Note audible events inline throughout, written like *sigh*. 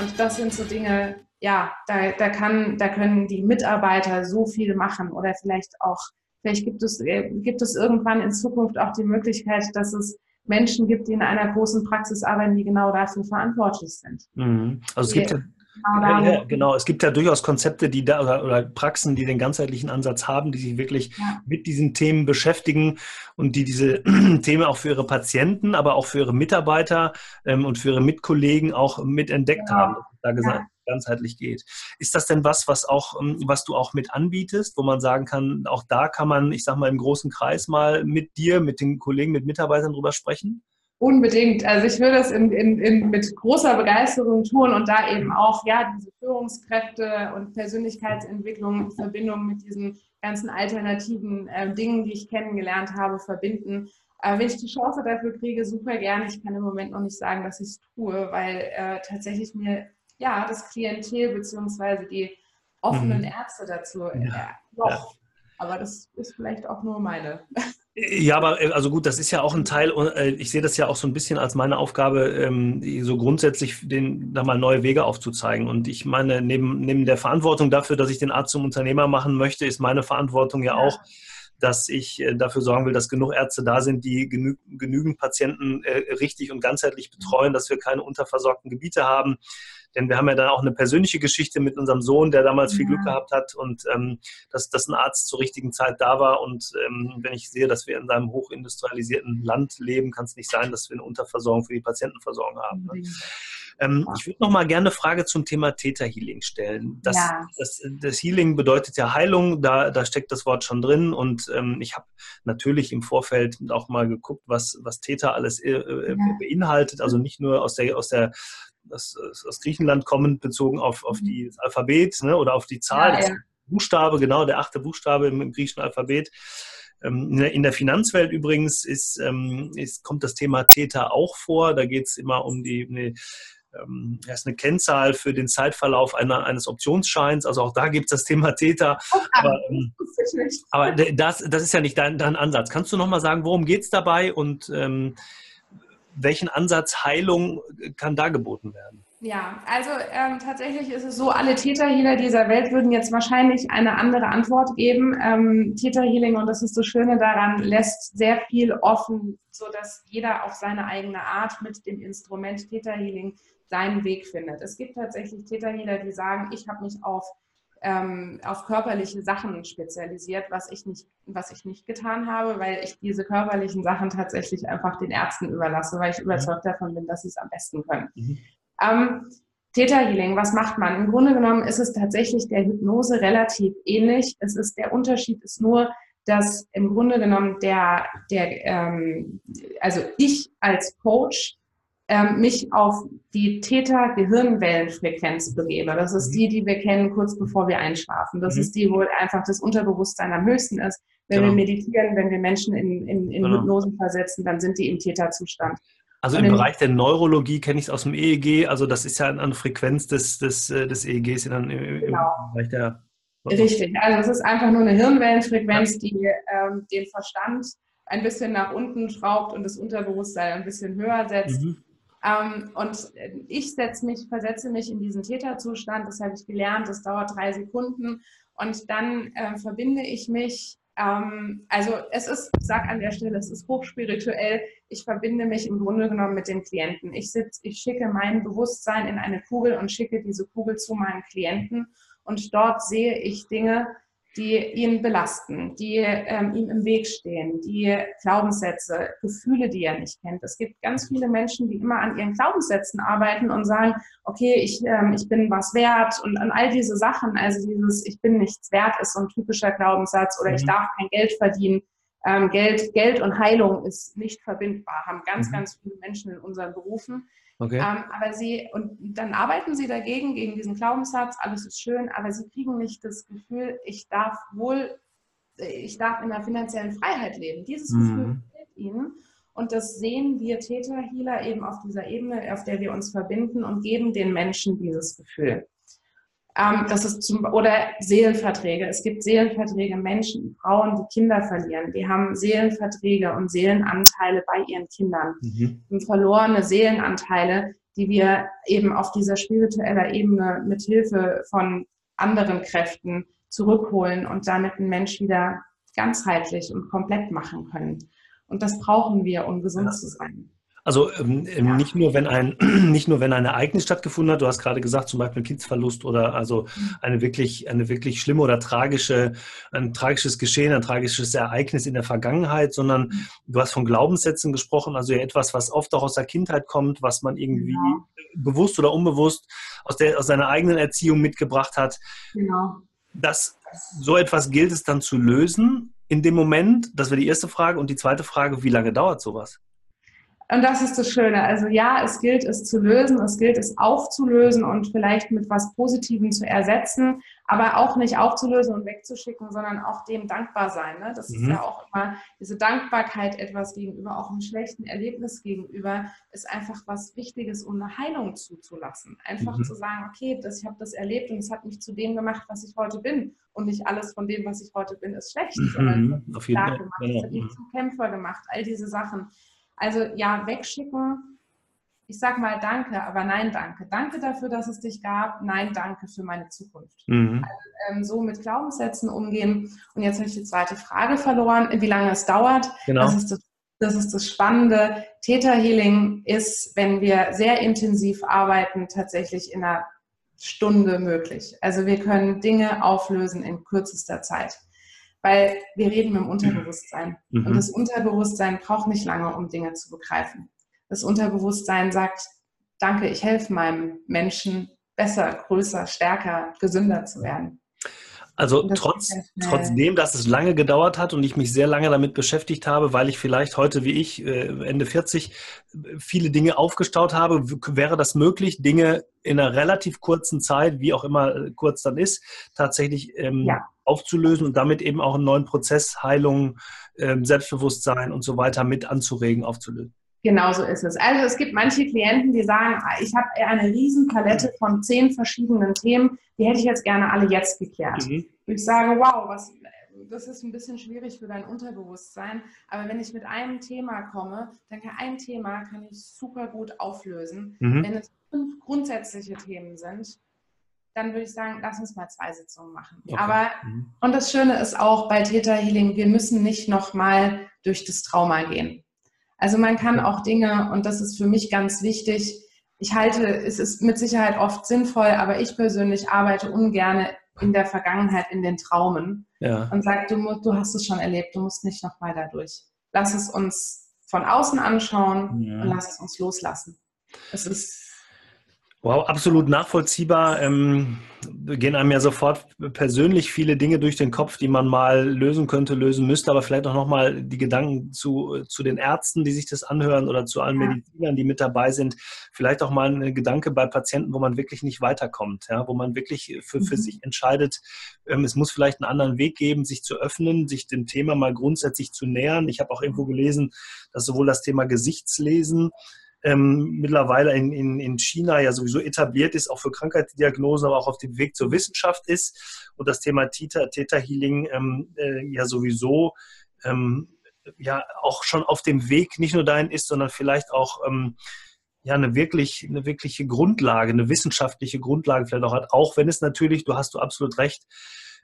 Und das sind so Dinge, ja, da, da, kann, da können die Mitarbeiter so viel machen oder vielleicht auch, vielleicht gibt es, äh, gibt es irgendwann in Zukunft auch die Möglichkeit, dass es Menschen gibt, die in einer großen Praxis arbeiten, die genau dafür verantwortlich sind. Mhm. Also es gibt ja ja, ja, genau, es gibt ja durchaus Konzepte, die da oder, oder, Praxen, die den ganzheitlichen Ansatz haben, die sich wirklich ja. mit diesen Themen beschäftigen und die diese *clears throat* Themen auch für ihre Patienten, aber auch für ihre Mitarbeiter ähm, und für ihre Mitkollegen auch mitentdeckt genau. haben, dass es da ganzheitlich geht. Ist das denn was, was auch, ähm, was du auch mit anbietest, wo man sagen kann, auch da kann man, ich sag mal, im großen Kreis mal mit dir, mit den Kollegen, mit Mitarbeitern drüber sprechen? Unbedingt. Also ich würde es in, in, in, mit großer Begeisterung tun und da eben auch ja diese Führungskräfte und Persönlichkeitsentwicklung in Verbindung mit diesen ganzen alternativen äh, Dingen, die ich kennengelernt habe, verbinden. Äh, wenn ich die Chance dafür kriege, super gerne. Ich kann im Moment noch nicht sagen, dass ich es tue, weil äh, tatsächlich mir ja das Klientel bzw. die offenen mhm. Ärzte dazu äh, ja. noch. Ja. Aber das ist vielleicht auch nur meine. *laughs* Ja, aber äh, also gut, das ist ja auch ein Teil, äh, ich sehe das ja auch so ein bisschen als meine Aufgabe, ähm, so grundsätzlich den, da mal neue Wege aufzuzeigen. Und ich meine, neben, neben der Verantwortung dafür, dass ich den Arzt zum Unternehmer machen möchte, ist meine Verantwortung ja auch, dass ich äh, dafür sorgen will, dass genug Ärzte da sind, die genü genügend Patienten richtig und ganzheitlich betreuen, dass wir keine unterversorgten Gebiete haben, denn wir haben ja dann auch eine persönliche Geschichte mit unserem Sohn, der damals viel Glück gehabt hat und ähm, dass, dass ein Arzt zur richtigen Zeit da war. Und ähm, wenn ich sehe, dass wir in einem hochindustrialisierten Land leben, kann es nicht sein, dass wir eine Unterversorgung für die Patientenversorgung haben. Ne? Ähm, ich würde noch mal gerne eine Frage zum Thema Theta Healing stellen. Das, ja. das, das, Healing bedeutet ja Heilung, da, da steckt das Wort schon drin. Und ähm, ich habe natürlich im Vorfeld auch mal geguckt, was, was Theta alles äh, äh ja. beinhaltet. Also nicht nur aus der, aus der das, aus Griechenland kommend, bezogen auf, auf die, das Alphabet ne, oder auf die Zahl, ja, ja. Buchstabe, genau, der achte Buchstabe im, im griechischen Alphabet. Ähm, in der Finanzwelt übrigens ist, ähm, ist, kommt das Thema Theta auch vor. Da geht es immer um die, ähm, ist eine Kennzahl für den Zeitverlauf einer, eines Optionsscheins. Also auch da gibt es das Thema Theta. Aber, ähm, aber, das, das ist ja nicht dein, dein Ansatz. Kannst du nochmal sagen, worum geht es dabei und ähm, welchen Ansatz Heilung kann da geboten werden? Ja, also ähm, tatsächlich ist es so, alle Täterhealer dieser Welt würden jetzt wahrscheinlich eine andere Antwort geben. Ähm, Täterhealing, und das ist das Schöne daran, lässt sehr viel offen, sodass jeder auf seine eigene Art mit dem Instrument Täterhealing seinen Weg findet. Es gibt tatsächlich Täterhealer, die sagen, ich habe mich auf ähm, auf körperliche Sachen spezialisiert, was ich, nicht, was ich nicht getan habe, weil ich diese körperlichen Sachen tatsächlich einfach den Ärzten überlasse, weil ich überzeugt davon bin, dass sie es am besten können. Mhm. Ähm, Theta Healing, was macht man? Im Grunde genommen ist es tatsächlich der Hypnose relativ ähnlich. Es ist der Unterschied ist nur, dass im Grunde genommen der, der ähm, also ich als Coach ähm, mich auf die Theta-Gehirnwellenfrequenz begebe. Das ist mhm. die, die wir kennen kurz bevor wir einschlafen. Das mhm. ist die, wo einfach das Unterbewusstsein am höchsten ist. Wenn genau. wir meditieren, wenn wir Menschen in, in, in genau. Hypnosen versetzen, dann sind die im Theta-Zustand. Also im Bereich der Neurologie kenne ich es aus dem EEG, also das ist ja eine Frequenz des, des, äh, des EEGs in, im, genau. Bereich der Richtig, also es ist einfach nur eine Hirnwellenfrequenz, die ähm, den Verstand ein bisschen nach unten schraubt und das Unterbewusstsein ein bisschen höher setzt. Mhm. Ähm, und ich setze mich, versetze mich in diesen Täterzustand, das habe ich gelernt, das dauert drei Sekunden und dann äh, verbinde ich mich, ähm, also es ist, ich sage an der Stelle, es ist hochspirituell, ich verbinde mich im Grunde genommen mit dem Klienten. Ich, sitz, ich schicke mein Bewusstsein in eine Kugel und schicke diese Kugel zu meinem Klienten und dort sehe ich Dinge, die ihn belasten, die ähm, ihm im Weg stehen, die Glaubenssätze, Gefühle, die er nicht kennt. Es gibt ganz viele Menschen, die immer an ihren Glaubenssätzen arbeiten und sagen, okay, ich, ähm, ich bin was wert und an all diese Sachen, also dieses Ich bin nichts wert ist so ein typischer Glaubenssatz oder mhm. ich darf kein Geld verdienen. Ähm, Geld, Geld und Heilung ist nicht verbindbar, haben ganz, mhm. ganz viele Menschen in unseren Berufen. Okay. Ähm, aber sie, und dann arbeiten sie dagegen, gegen diesen Glaubenssatz, alles ist schön, aber sie kriegen nicht das Gefühl, ich darf wohl, ich darf in einer finanziellen Freiheit leben. Dieses mhm. Gefühl fehlt ihnen. Und das sehen wir Täter-Healer eben auf dieser Ebene, auf der wir uns verbinden und geben den Menschen dieses Gefühl. Ähm, das ist zum, oder Seelenverträge. Es gibt Seelenverträge, Menschen, Frauen, die Kinder verlieren. Die haben Seelenverträge und Seelenanteile bei ihren Kindern. Mhm. Verlorene Seelenanteile, die wir eben auf dieser spiritueller Ebene mit Hilfe von anderen Kräften zurückholen und damit einen Mensch wieder ganzheitlich und komplett machen können. Und das brauchen wir, um gesund ja. zu sein. Also ähm, ähm, ja. nicht nur wenn ein *clears throat* nicht nur wenn ein Ereignis stattgefunden hat, du hast gerade gesagt, zum Beispiel Kindsverlust oder also mhm. eine wirklich eine wirklich schlimme oder tragische ein tragisches Geschehen, ein tragisches Ereignis in der Vergangenheit, sondern mhm. du hast von Glaubenssätzen gesprochen, also etwas, was oft auch aus der Kindheit kommt, was man irgendwie ja. bewusst oder unbewusst aus der aus seiner eigenen Erziehung mitgebracht hat. Genau. Das so etwas gilt es dann zu lösen in dem Moment. Das wäre die erste Frage und die zweite Frage: Wie lange dauert sowas? Und das ist das Schöne. Also ja, es gilt es zu lösen, es gilt es aufzulösen und vielleicht mit was Positivem zu ersetzen, aber auch nicht aufzulösen und wegzuschicken, sondern auch dem dankbar sein. Ne? Das mhm. ist ja auch immer diese Dankbarkeit etwas gegenüber, auch einem schlechten Erlebnis gegenüber, ist einfach was Wichtiges, um eine Heilung zuzulassen. Einfach mhm. zu sagen, okay, das, ich habe das erlebt und es hat mich zu dem gemacht, was ich heute bin. Und nicht alles von dem, was ich heute bin, ist schlecht, mhm. sondern auf jeden Fall. gemacht, es hat mich zum Kämpfer gemacht, all diese Sachen. Also ja, wegschicken. Ich sag mal Danke, aber nein, danke. Danke dafür, dass es dich gab. Nein, danke für meine Zukunft. Mhm. Also, ähm, so mit Glaubenssätzen umgehen. Und jetzt habe ich die zweite Frage verloren, wie lange es dauert. Genau. Das ist das das ist das Spannende. Theta Healing ist, wenn wir sehr intensiv arbeiten, tatsächlich in einer Stunde möglich. Also wir können Dinge auflösen in kürzester Zeit weil wir reden mit dem Unterbewusstsein. Mhm. Und das Unterbewusstsein braucht nicht lange, um Dinge zu begreifen. Das Unterbewusstsein sagt, danke, ich helfe meinem Menschen besser, größer, stärker, gesünder zu werden. Also trotz, trotzdem, dass es lange gedauert hat und ich mich sehr lange damit beschäftigt habe, weil ich vielleicht heute wie ich, äh, Ende 40, viele Dinge aufgestaut habe, wäre das möglich, Dinge in einer relativ kurzen Zeit, wie auch immer äh, kurz dann ist, tatsächlich ähm, ja. aufzulösen und damit eben auch einen neuen Prozess, Heilung, ähm, Selbstbewusstsein und so weiter mit anzuregen, aufzulösen. Genau so ist es. Also es gibt manche Klienten, die sagen, ah, ich habe eine riesen Palette von zehn verschiedenen Themen, die hätte ich jetzt gerne alle jetzt geklärt. Mhm. Ich sage, wow, was, das ist ein bisschen schwierig für dein Unterbewusstsein, aber wenn ich mit einem Thema komme, dann kann ein Thema kann ich super gut auflösen. Mhm. Wenn es fünf grundsätzliche Themen sind, dann würde ich sagen, lass uns mal zwei Sitzungen machen. Okay. Aber, mhm. und das Schöne ist auch bei Theta Healing, wir müssen nicht nochmal durch das Trauma gehen. Also man kann auch Dinge, und das ist für mich ganz wichtig, ich halte, es ist mit Sicherheit oft sinnvoll, aber ich persönlich arbeite ungern in der Vergangenheit in den Traumen ja. und sage, du, du hast es schon erlebt, du musst nicht noch weiter durch. Lass es uns von außen anschauen ja. und lass es uns loslassen. Es ist Wow, absolut nachvollziehbar. Ähm, gehen einem ja sofort persönlich viele Dinge durch den Kopf, die man mal lösen könnte, lösen müsste, aber vielleicht auch nochmal die Gedanken zu, zu den Ärzten, die sich das anhören oder zu allen Medizinern, die mit dabei sind. Vielleicht auch mal ein Gedanke bei Patienten, wo man wirklich nicht weiterkommt, ja, wo man wirklich für, für mhm. sich entscheidet, ähm, es muss vielleicht einen anderen Weg geben, sich zu öffnen, sich dem Thema mal grundsätzlich zu nähern. Ich habe auch irgendwo gelesen, dass sowohl das Thema Gesichtslesen, ähm, mittlerweile in, in, in China ja sowieso etabliert ist, auch für Krankheitsdiagnosen, aber auch auf dem Weg zur Wissenschaft ist und das Thema Theta, Theta Healing ähm, äh, ja sowieso ähm, ja auch schon auf dem Weg nicht nur dahin ist, sondern vielleicht auch ähm, ja eine wirklich eine wirkliche Grundlage, eine wissenschaftliche Grundlage vielleicht auch hat, auch wenn es natürlich, du hast du absolut recht,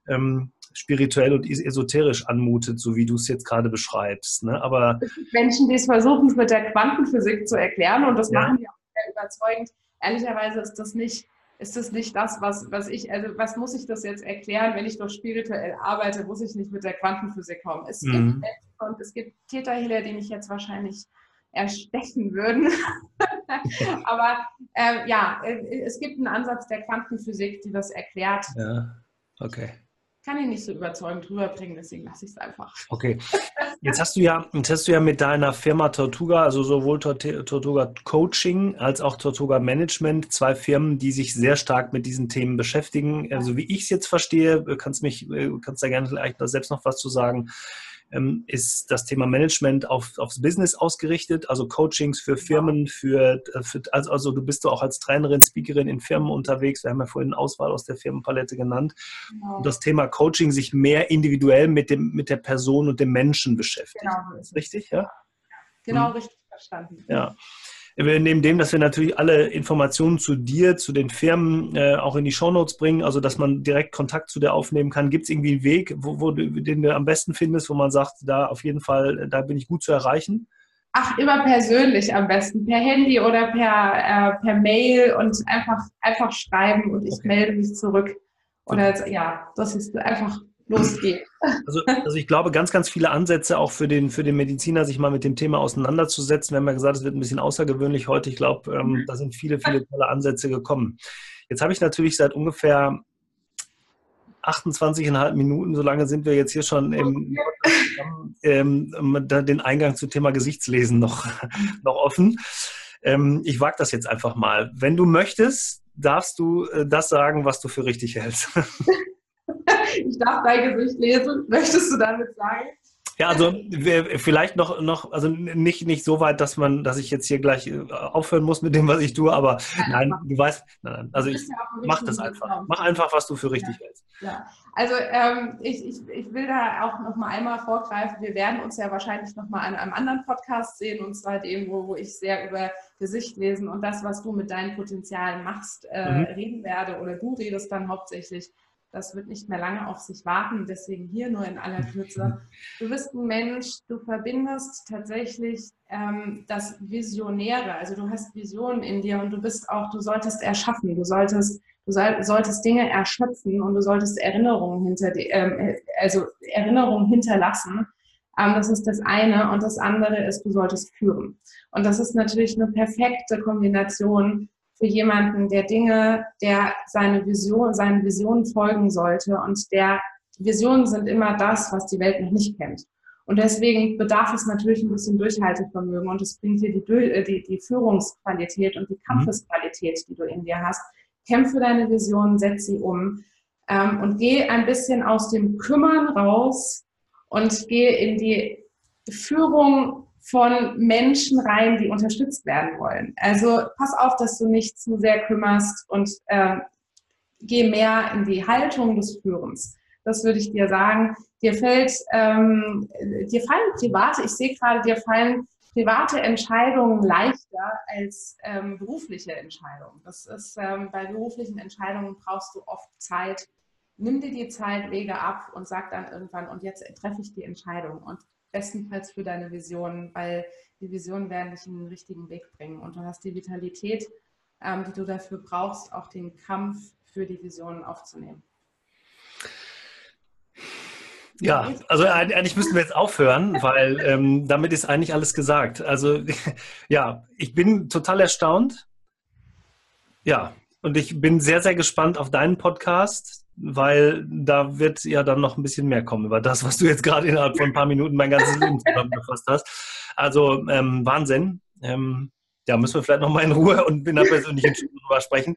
ähm, spirituell und esoterisch anmutet, so wie du es jetzt gerade beschreibst. Ne? Aber es gibt Menschen, die es versuchen, es mit der Quantenphysik zu erklären und das ja. machen die auch sehr überzeugend. Ehrlicherweise ist das nicht, ist das nicht das, was, was ich, also was muss ich das jetzt erklären, wenn ich doch spirituell arbeite, muss ich nicht mit der Quantenphysik kommen. Es mhm. gibt Menschen und es gibt Täterhealer, die mich jetzt wahrscheinlich erstechen würden. *laughs* Aber äh, ja, äh, es gibt einen Ansatz der Quantenphysik, die das erklärt. Ja, okay kann ich nicht so überzeugend rüberbringen, deswegen lasse ich es einfach. Okay. Jetzt hast du ja, jetzt hast du ja mit deiner Firma Tortuga, also sowohl Tortuga Coaching als auch Tortuga Management, zwei Firmen, die sich sehr stark mit diesen Themen beschäftigen. Also wie ich es jetzt verstehe, kannst mich, kannst da gerne vielleicht selbst noch was zu sagen ist das Thema Management auf, aufs Business ausgerichtet, also Coachings für Firmen, für, äh, für also, also, du bist du auch als Trainerin, Speakerin in Firmen unterwegs. Wir haben ja vorhin Auswahl aus der Firmenpalette genannt. Genau. Und das Thema Coaching sich mehr individuell mit, dem, mit der Person und dem Menschen beschäftigt. Genau. Ist richtig, ja? Genau, hm. richtig verstanden. Ja. Neben dem, dass wir natürlich alle Informationen zu dir, zu den Firmen äh, auch in die Shownotes bringen, also dass man direkt Kontakt zu dir aufnehmen kann, gibt es irgendwie einen Weg, wo, wo den du am besten findest, wo man sagt, da auf jeden Fall, da bin ich gut zu erreichen? Ach, immer persönlich am besten, per Handy oder per, äh, per Mail und einfach, einfach schreiben und ich okay. melde mich zurück. Oder ja, das ist einfach losgeht. Also, also ich glaube, ganz, ganz viele Ansätze auch für den, für den Mediziner, sich mal mit dem Thema auseinanderzusetzen. Wir haben ja gesagt, es wird ein bisschen außergewöhnlich heute. Ich glaube, ähm, da sind viele, viele tolle Ansätze gekommen. Jetzt habe ich natürlich seit ungefähr 28,5 Minuten, so lange sind wir jetzt hier schon im, ähm, den Eingang zum Thema Gesichtslesen noch, *laughs* noch offen. Ähm, ich wage das jetzt einfach mal. Wenn du möchtest, darfst du äh, das sagen, was du für richtig hältst. *laughs* ich darf dein Gesicht lesen. Möchtest du damit sagen? Ja, also vielleicht noch, noch, also nicht, nicht so weit, dass man, dass ich jetzt hier gleich äh, aufhören muss mit dem, was ich tue, aber nein, du weißt, nein, also ich mach das einfach. Mach einfach, was du für richtig ja. hältst. Ja, also ähm, ich, ich, ich will da auch noch mal einmal vorgreifen. Wir werden uns ja wahrscheinlich noch mal an einem anderen Podcast sehen, und zwar dem, wo, wo ich sehr über Gesicht lesen und das, was du mit deinen Potenzialen machst, äh, mhm. reden werde oder du redest dann hauptsächlich das wird nicht mehr lange auf sich warten, deswegen hier nur in aller Kürze. Du bist ein Mensch, du verbindest tatsächlich ähm, das Visionäre, also du hast Visionen in dir und du bist auch, du solltest erschaffen, du solltest, du soll, solltest Dinge erschöpfen und du solltest Erinnerungen hinter, ähm, also Erinnerungen hinterlassen. Ähm, das ist das eine und das andere ist, du solltest führen. Und das ist natürlich eine perfekte Kombination für jemanden, der Dinge, der seine Vision, seinen Visionen folgen sollte und der Visionen sind immer das, was die Welt noch nicht kennt. Und deswegen bedarf es natürlich ein bisschen Durchhaltevermögen und es bringt dir die, äh, die, die Führungsqualität und die mhm. Kampfesqualität, die du in dir hast. Kämpfe deine Visionen, setz sie um ähm, und geh ein bisschen aus dem Kümmern raus und geh in die Führung von Menschen rein, die unterstützt werden wollen. Also pass auf, dass du nicht zu sehr kümmerst und äh, geh mehr in die Haltung des Führens. Das würde ich dir sagen. Dir fällt, ähm, dir fallen private, ich sehe gerade, dir fallen private Entscheidungen leichter als ähm, berufliche Entscheidungen. Das ist ähm, bei beruflichen Entscheidungen brauchst du oft Zeit. Nimm dir die Zeit, lege ab und sag dann irgendwann, und jetzt treffe ich die Entscheidung. Und bestenfalls für deine Visionen, weil die Visionen werden dich in den richtigen Weg bringen. Und du hast die Vitalität, ähm, die du dafür brauchst, auch den Kampf für die Visionen aufzunehmen. Ja, also eigentlich müssten wir jetzt aufhören, weil ähm, damit ist eigentlich alles gesagt. Also *laughs* ja, ich bin total erstaunt. Ja, und ich bin sehr, sehr gespannt auf deinen Podcast weil da wird ja dann noch ein bisschen mehr kommen über das, was du jetzt gerade innerhalb von ein paar Minuten mein ganzes Leben zusammengefasst hast. Also ähm, Wahnsinn. Ähm, ja, müssen wir vielleicht noch mal in Ruhe und in einer persönlichen Stunde drüber sprechen.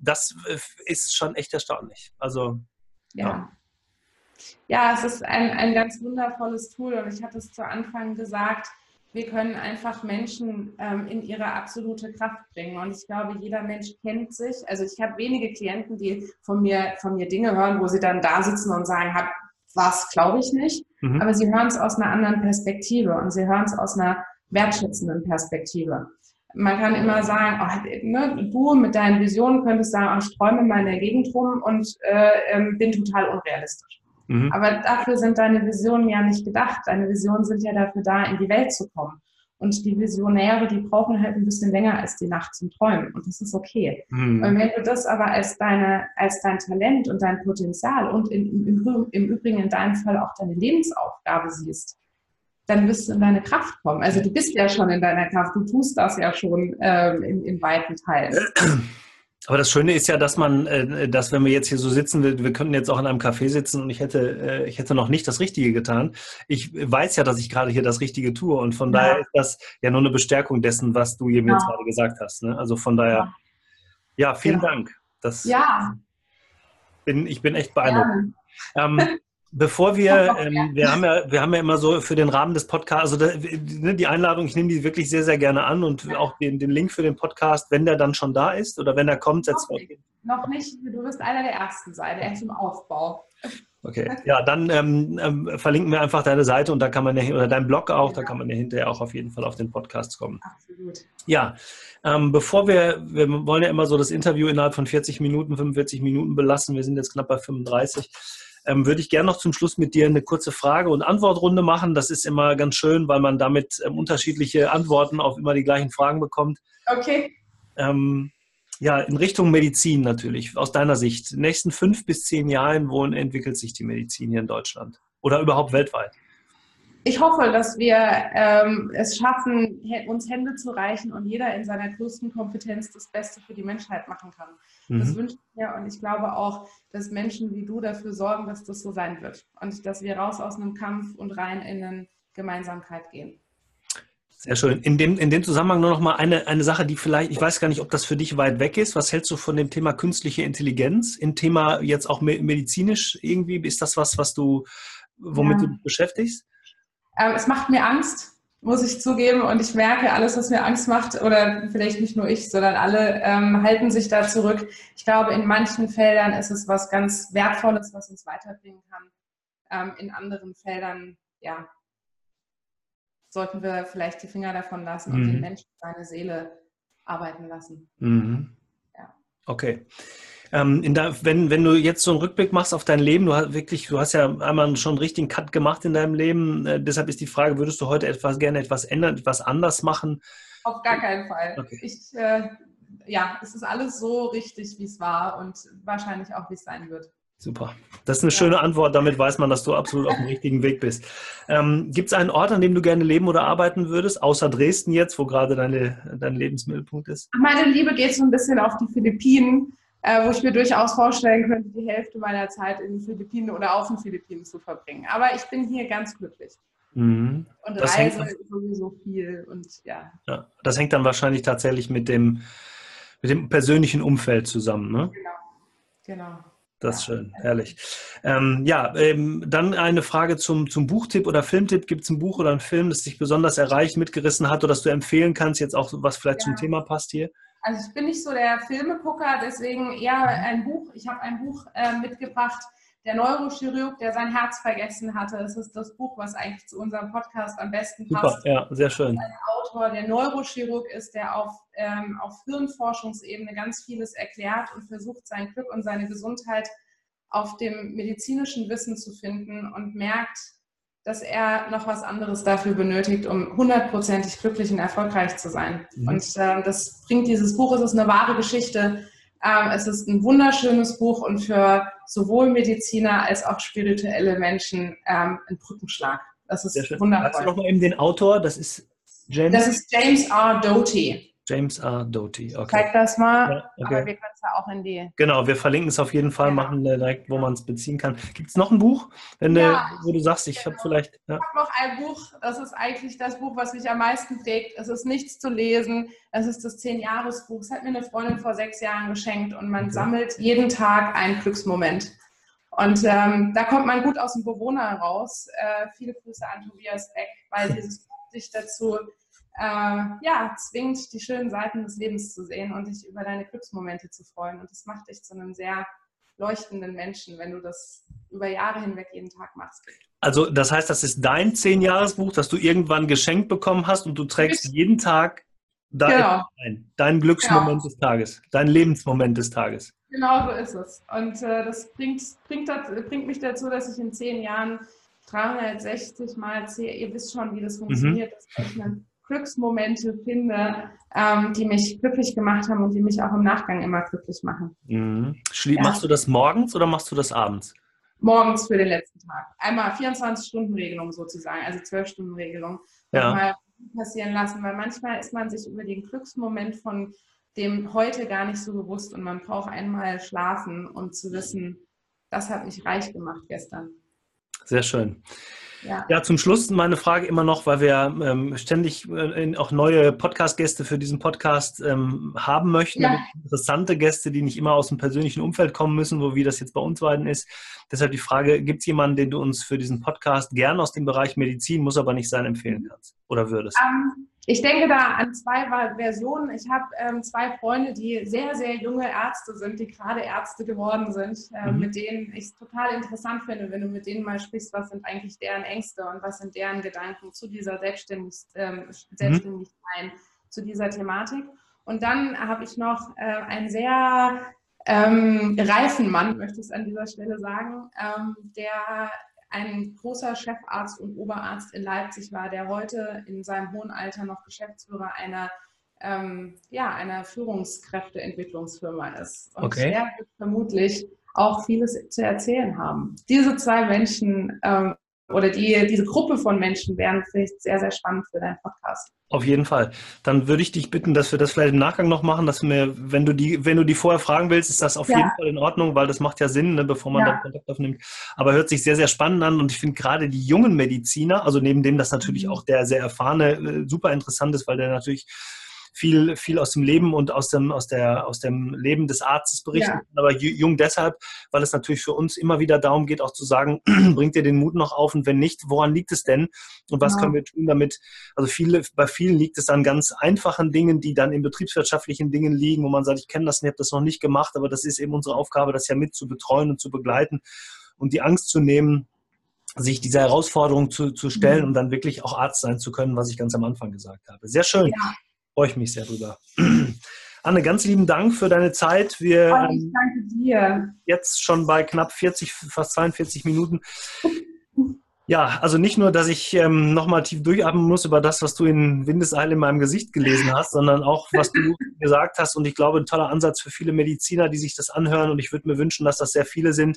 Das äh, ist schon echt erstaunlich. Also ja. ja. Ja, es ist ein, ein ganz wundervolles Tool und ich hatte es zu Anfang gesagt, wir können einfach Menschen ähm, in ihre absolute Kraft bringen. Und ich glaube, jeder Mensch kennt sich. Also ich habe wenige Klienten, die von mir, von mir Dinge hören, wo sie dann da sitzen und sagen, hab, was glaube ich nicht. Mhm. Aber sie hören es aus einer anderen Perspektive und sie hören es aus einer wertschätzenden Perspektive. Man kann immer sagen, oh, ne, du mit deinen Visionen könntest sagen, oh, ich träume mal in der Gegend rum und äh, ähm, bin total unrealistisch. Mhm. Aber dafür sind deine Visionen ja nicht gedacht. Deine Visionen sind ja dafür da, in die Welt zu kommen. Und die Visionäre, die brauchen halt ein bisschen länger als die Nacht zum Träumen. Und das ist okay. Mhm. Und wenn du das aber als, deine, als dein Talent und dein Potenzial und in, im, im Übrigen in deinem Fall auch deine Lebensaufgabe siehst, dann wirst du in deine Kraft kommen. Also du bist ja schon in deiner Kraft, du tust das ja schon ähm, in, in weiten Teilen. *clears throat* Aber das Schöne ist ja, dass man, äh, dass wenn wir jetzt hier so sitzen, wir, wir könnten jetzt auch in einem Café sitzen und ich hätte, äh, ich hätte noch nicht das Richtige getan. Ich weiß ja, dass ich gerade hier das Richtige tue und von ja. daher ist das ja nur eine Bestärkung dessen, was du eben ja. jetzt gerade gesagt hast. Ne? Also von daher, ja, vielen. Dank. Das ja. Bin, ich bin echt beeindruckt. Ähm, *laughs* Bevor wir, ähm, wir haben ja, wir haben ja immer so für den Rahmen des Podcasts, also da, ne, die Einladung, ich nehme die wirklich sehr, sehr gerne an und auch den, den Link für den Podcast, wenn der dann schon da ist oder wenn er kommt, setzt noch, noch nicht. Du wirst einer der Ersten sein, der ist im Aufbau. Okay, ja, dann ähm, ähm, verlinken wir einfach deine Seite und da kann man ja, oder dein Blog auch, genau. da kann man ja hinterher auch auf jeden Fall auf den Podcast kommen. Absolut. Ja, ähm, bevor wir, wir wollen ja immer so das Interview innerhalb von 40 Minuten, 45 Minuten belassen, wir sind jetzt knapp bei 35, ähm, würde ich gerne noch zum Schluss mit dir eine kurze Frage- und Antwortrunde machen. Das ist immer ganz schön, weil man damit ähm, unterschiedliche Antworten auf immer die gleichen Fragen bekommt. Okay. Ähm, ja, in Richtung Medizin natürlich, aus deiner Sicht. In den nächsten fünf bis zehn Jahren, wohin entwickelt sich die Medizin hier in Deutschland? Oder überhaupt weltweit? Ich hoffe, dass wir ähm, es schaffen, uns Hände zu reichen und jeder in seiner größten Kompetenz das Beste für die Menschheit machen kann. Mhm. Das wünsche ich mir und ich glaube auch, dass Menschen wie du dafür sorgen, dass das so sein wird und dass wir raus aus einem Kampf und rein in eine Gemeinsamkeit gehen. Sehr schön. In dem, in dem Zusammenhang nur noch mal eine, eine Sache, die vielleicht, ich weiß gar nicht, ob das für dich weit weg ist. Was hältst du von dem Thema künstliche Intelligenz? Im Thema jetzt auch medizinisch irgendwie? Ist das was, was du, womit ja. du dich beschäftigst? Ähm, es macht mir Angst, muss ich zugeben. Und ich merke, alles, was mir Angst macht, oder vielleicht nicht nur ich, sondern alle, ähm, halten sich da zurück. Ich glaube, in manchen Feldern ist es was ganz Wertvolles, was uns weiterbringen kann. Ähm, in anderen Feldern, ja, sollten wir vielleicht die Finger davon lassen und mhm. den Menschen seine Seele arbeiten lassen. Mhm. Okay. Ähm, der, wenn, wenn du jetzt so einen Rückblick machst auf dein Leben, du hast wirklich, du hast ja einmal schon einen richtigen Cut gemacht in deinem Leben. Äh, deshalb ist die Frage, würdest du heute etwas gerne etwas ändern, etwas anders machen? Auf gar keinen Fall. Okay. Ich, äh, ja, es ist alles so richtig, wie es war und wahrscheinlich auch, wie es sein wird. Super. Das ist eine schöne Antwort. Damit weiß man, dass du absolut auf dem richtigen Weg bist. Ähm, Gibt es einen Ort, an dem du gerne leben oder arbeiten würdest, außer Dresden jetzt, wo gerade deine, dein Lebensmittelpunkt ist? Meine Liebe geht so ein bisschen auf die Philippinen, äh, wo ich mir durchaus vorstellen könnte, die Hälfte meiner Zeit in den Philippinen oder auf den Philippinen zu verbringen. Aber ich bin hier ganz glücklich. Mhm. Und das reise hängt, sowieso viel und ja. ja. Das hängt dann wahrscheinlich tatsächlich mit dem, mit dem persönlichen Umfeld zusammen, ne? Genau. Genau. Das ist schön, herrlich. Ähm, ja, ähm, dann eine Frage zum, zum Buchtipp oder Filmtipp. Gibt es ein Buch oder einen Film, das dich besonders erreicht, mitgerissen hat oder das du empfehlen kannst, jetzt auch was vielleicht ja. zum Thema passt hier? Also ich bin nicht so der Filmegucker, deswegen eher ein Buch. Ich habe ein Buch äh, mitgebracht, der Neurochirurg, der sein Herz vergessen hatte. Das ist das Buch, was eigentlich zu unserem Podcast am besten passt. Super, ja, sehr schön. Ein Autor, der Neurochirurg ist, der auf, ähm, auf Hirnforschungsebene ganz vieles erklärt und versucht, sein Glück und seine Gesundheit auf dem medizinischen Wissen zu finden und merkt, dass er noch was anderes dafür benötigt, um hundertprozentig glücklich und erfolgreich zu sein. Mhm. Und äh, das bringt dieses Buch, es ist eine wahre Geschichte, es ist ein wunderschönes Buch und für sowohl Mediziner als auch spirituelle Menschen ähm, ein Brückenschlag. Das ist wunderbar. Sagst du nochmal eben den Autor? Das ist James? Das ist James R. Doty. James R. Doty. Okay. Zeig das mal, ja, okay. aber wir können es ja auch in die. Genau, wir verlinken es auf jeden Fall, ja. machen direkt, wo man es beziehen kann. Gibt es noch ein Buch, wenn ja, du, wo du sagst, ich genau. habe vielleicht. Ich habe noch ein Buch, das ist eigentlich das Buch, was mich am meisten prägt. Es ist nichts zu lesen. Es ist das Zehn-Jahres-Buch. Es hat mir eine Freundin vor sechs Jahren geschenkt und man sammelt jeden Tag einen Glücksmoment. Und ähm, da kommt man gut aus dem Bewohner raus. Äh, viele Grüße an Tobias Beck, weil *laughs* dieses Buch sich dazu äh, ja, zwingt, die schönen Seiten des Lebens zu sehen und dich über deine Glücksmomente zu freuen. Und das macht dich zu einem sehr leuchtenden Menschen, wenn du das über Jahre hinweg jeden Tag machst. Also das heißt, das ist dein Zehn-Jahres-Buch, das du irgendwann geschenkt bekommen hast und du trägst ich, jeden Tag da genau. ein, dein Glücksmoment genau. des Tages, dein Lebensmoment des Tages. Genau so ist es. Und äh, das bringt, bringt, bringt mich dazu, dass ich in zehn Jahren 360 mal zähle. Ihr wisst schon, wie das mhm. funktioniert. Mhm. Das Glücksmomente finde, ähm, die mich glücklich gemacht haben und die mich auch im Nachgang immer glücklich machen. Mhm. Ja. Machst du das morgens oder machst du das abends? Morgens für den letzten Tag. Einmal 24-Stunden-Regelung sozusagen, also 12-Stunden-Regelung. Ja. Mal passieren lassen, weil manchmal ist man sich über den Glücksmoment von dem heute gar nicht so bewusst und man braucht einmal schlafen, um zu wissen, das hat mich reich gemacht gestern. Sehr schön. Ja. ja, zum Schluss meine Frage immer noch, weil wir ähm, ständig äh, auch neue Podcast-Gäste für diesen Podcast ähm, haben möchten. Ja. Interessante Gäste, die nicht immer aus dem persönlichen Umfeld kommen müssen, so wie das jetzt bei uns beiden ist. Deshalb die Frage, gibt es jemanden, den du uns für diesen Podcast gern aus dem Bereich Medizin, muss aber nicht sein, empfehlen kannst oder würdest? Um, ähm, Ich denke da an zwei Versionen. Ich habe ähm, zwei Freunde, die sehr, sehr junge Ärzte sind, die gerade Ärzte geworden sind, äh, mhm. mit denen ich es total interessant finde, wenn du mit denen mal sprichst, was sind eigentlich deren Ängste und was sind deren Gedanken zu dieser Selbstständig ähm, Selbstständigkeit, mhm. zu dieser Thematik. Und dann habe ich noch äh, einen sehr ähm, reifen Mann, möchte ich es an dieser Stelle sagen, ähm, der ein großer Chefarzt und Oberarzt in Leipzig war, der heute in seinem hohen Alter noch Geschäftsführer einer, ähm, ja, einer Führungskräfteentwicklungsfirma ist. Und okay. er wird vermutlich auch vieles zu erzählen haben. Diese zwei Menschen ähm, oder die, diese Gruppe von Menschen wären vielleicht sehr, sehr spannend für deinen Podcast. Auf jeden Fall. Dann würde ich dich bitten, dass wir das vielleicht im Nachgang noch machen, dass mir, wenn du die, wenn du die vorher fragen willst, ist das auf ja. jeden Fall in Ordnung, weil das macht ja Sinn, ne, bevor man ja. dann Kontakt aufnimmt. Aber hört sich sehr, sehr spannend an und ich finde gerade die jungen Mediziner, also neben dem, dass natürlich mhm. auch der sehr erfahrene äh, super interessant ist, weil der natürlich viel, viel aus dem Leben und aus dem, aus der, aus dem Leben des Arztes berichten. Ja. Aber jung deshalb, weil es natürlich für uns immer wieder darum geht, auch zu sagen, *clears throat* bringt ihr den Mut noch auf und wenn nicht, woran liegt es denn? Und was ja. können wir tun damit? Also viele, bei vielen liegt es an ganz einfachen Dingen, die dann in betriebswirtschaftlichen Dingen liegen, wo man sagt, ich kenne das und habe das noch nicht gemacht, aber das ist eben unsere Aufgabe, das ja mit zu betreuen und zu begleiten und die Angst zu nehmen, sich dieser Herausforderung zu, zu stellen mhm. und dann wirklich auch Arzt sein zu können, was ich ganz am Anfang gesagt habe. Sehr schön. Ja. Freue ich mich sehr drüber. *clears throat* Anne, ganz lieben Dank für deine Zeit. Wir oh, ich danke dir. Jetzt schon bei knapp 40, fast 42 Minuten. Ja, also nicht nur, dass ich ähm, nochmal tief durchatmen muss über das, was du in Windeseile in meinem Gesicht gelesen hast, sondern auch, was du *laughs* gesagt hast. Und ich glaube, ein toller Ansatz für viele Mediziner, die sich das anhören. Und ich würde mir wünschen, dass das sehr viele sind,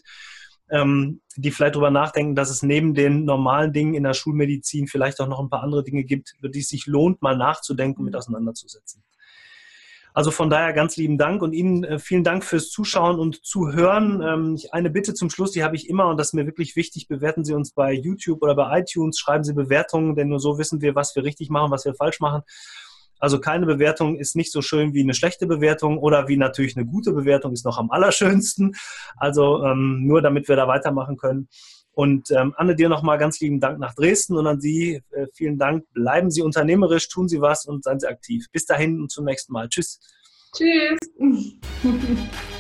ähm, die vielleicht darüber nachdenken, dass es neben den normalen Dingen in der Schulmedizin vielleicht auch noch ein paar andere Dinge gibt, über die es sich lohnt, mal nachzudenken, mit auseinanderzusetzen. Also von daher ganz lieben Dank und Ihnen äh, vielen Dank fürs Zuschauen und Zuhören. Ähm, eine Bitte zum Schluss, die habe ich immer und das ist mir wirklich wichtig. Bewerten Sie uns bei YouTube oder bei iTunes, schreiben Sie Bewertungen, denn nur so wissen wir, was wir richtig machen, was wir falsch machen. Also keine Bewertung ist nicht so schön wie eine schlechte Bewertung oder wie natürlich eine gute Bewertung ist noch am allerschönsten. Also ähm, nur damit wir da weitermachen können. Und ähm, Anne, dir nochmal ganz lieben Dank nach Dresden und an Sie äh, vielen Dank. Bleiben Sie unternehmerisch, tun Sie was und seien Sie aktiv. Bis dahin und zum nächsten Mal. Tschüss. Tschüss. *laughs*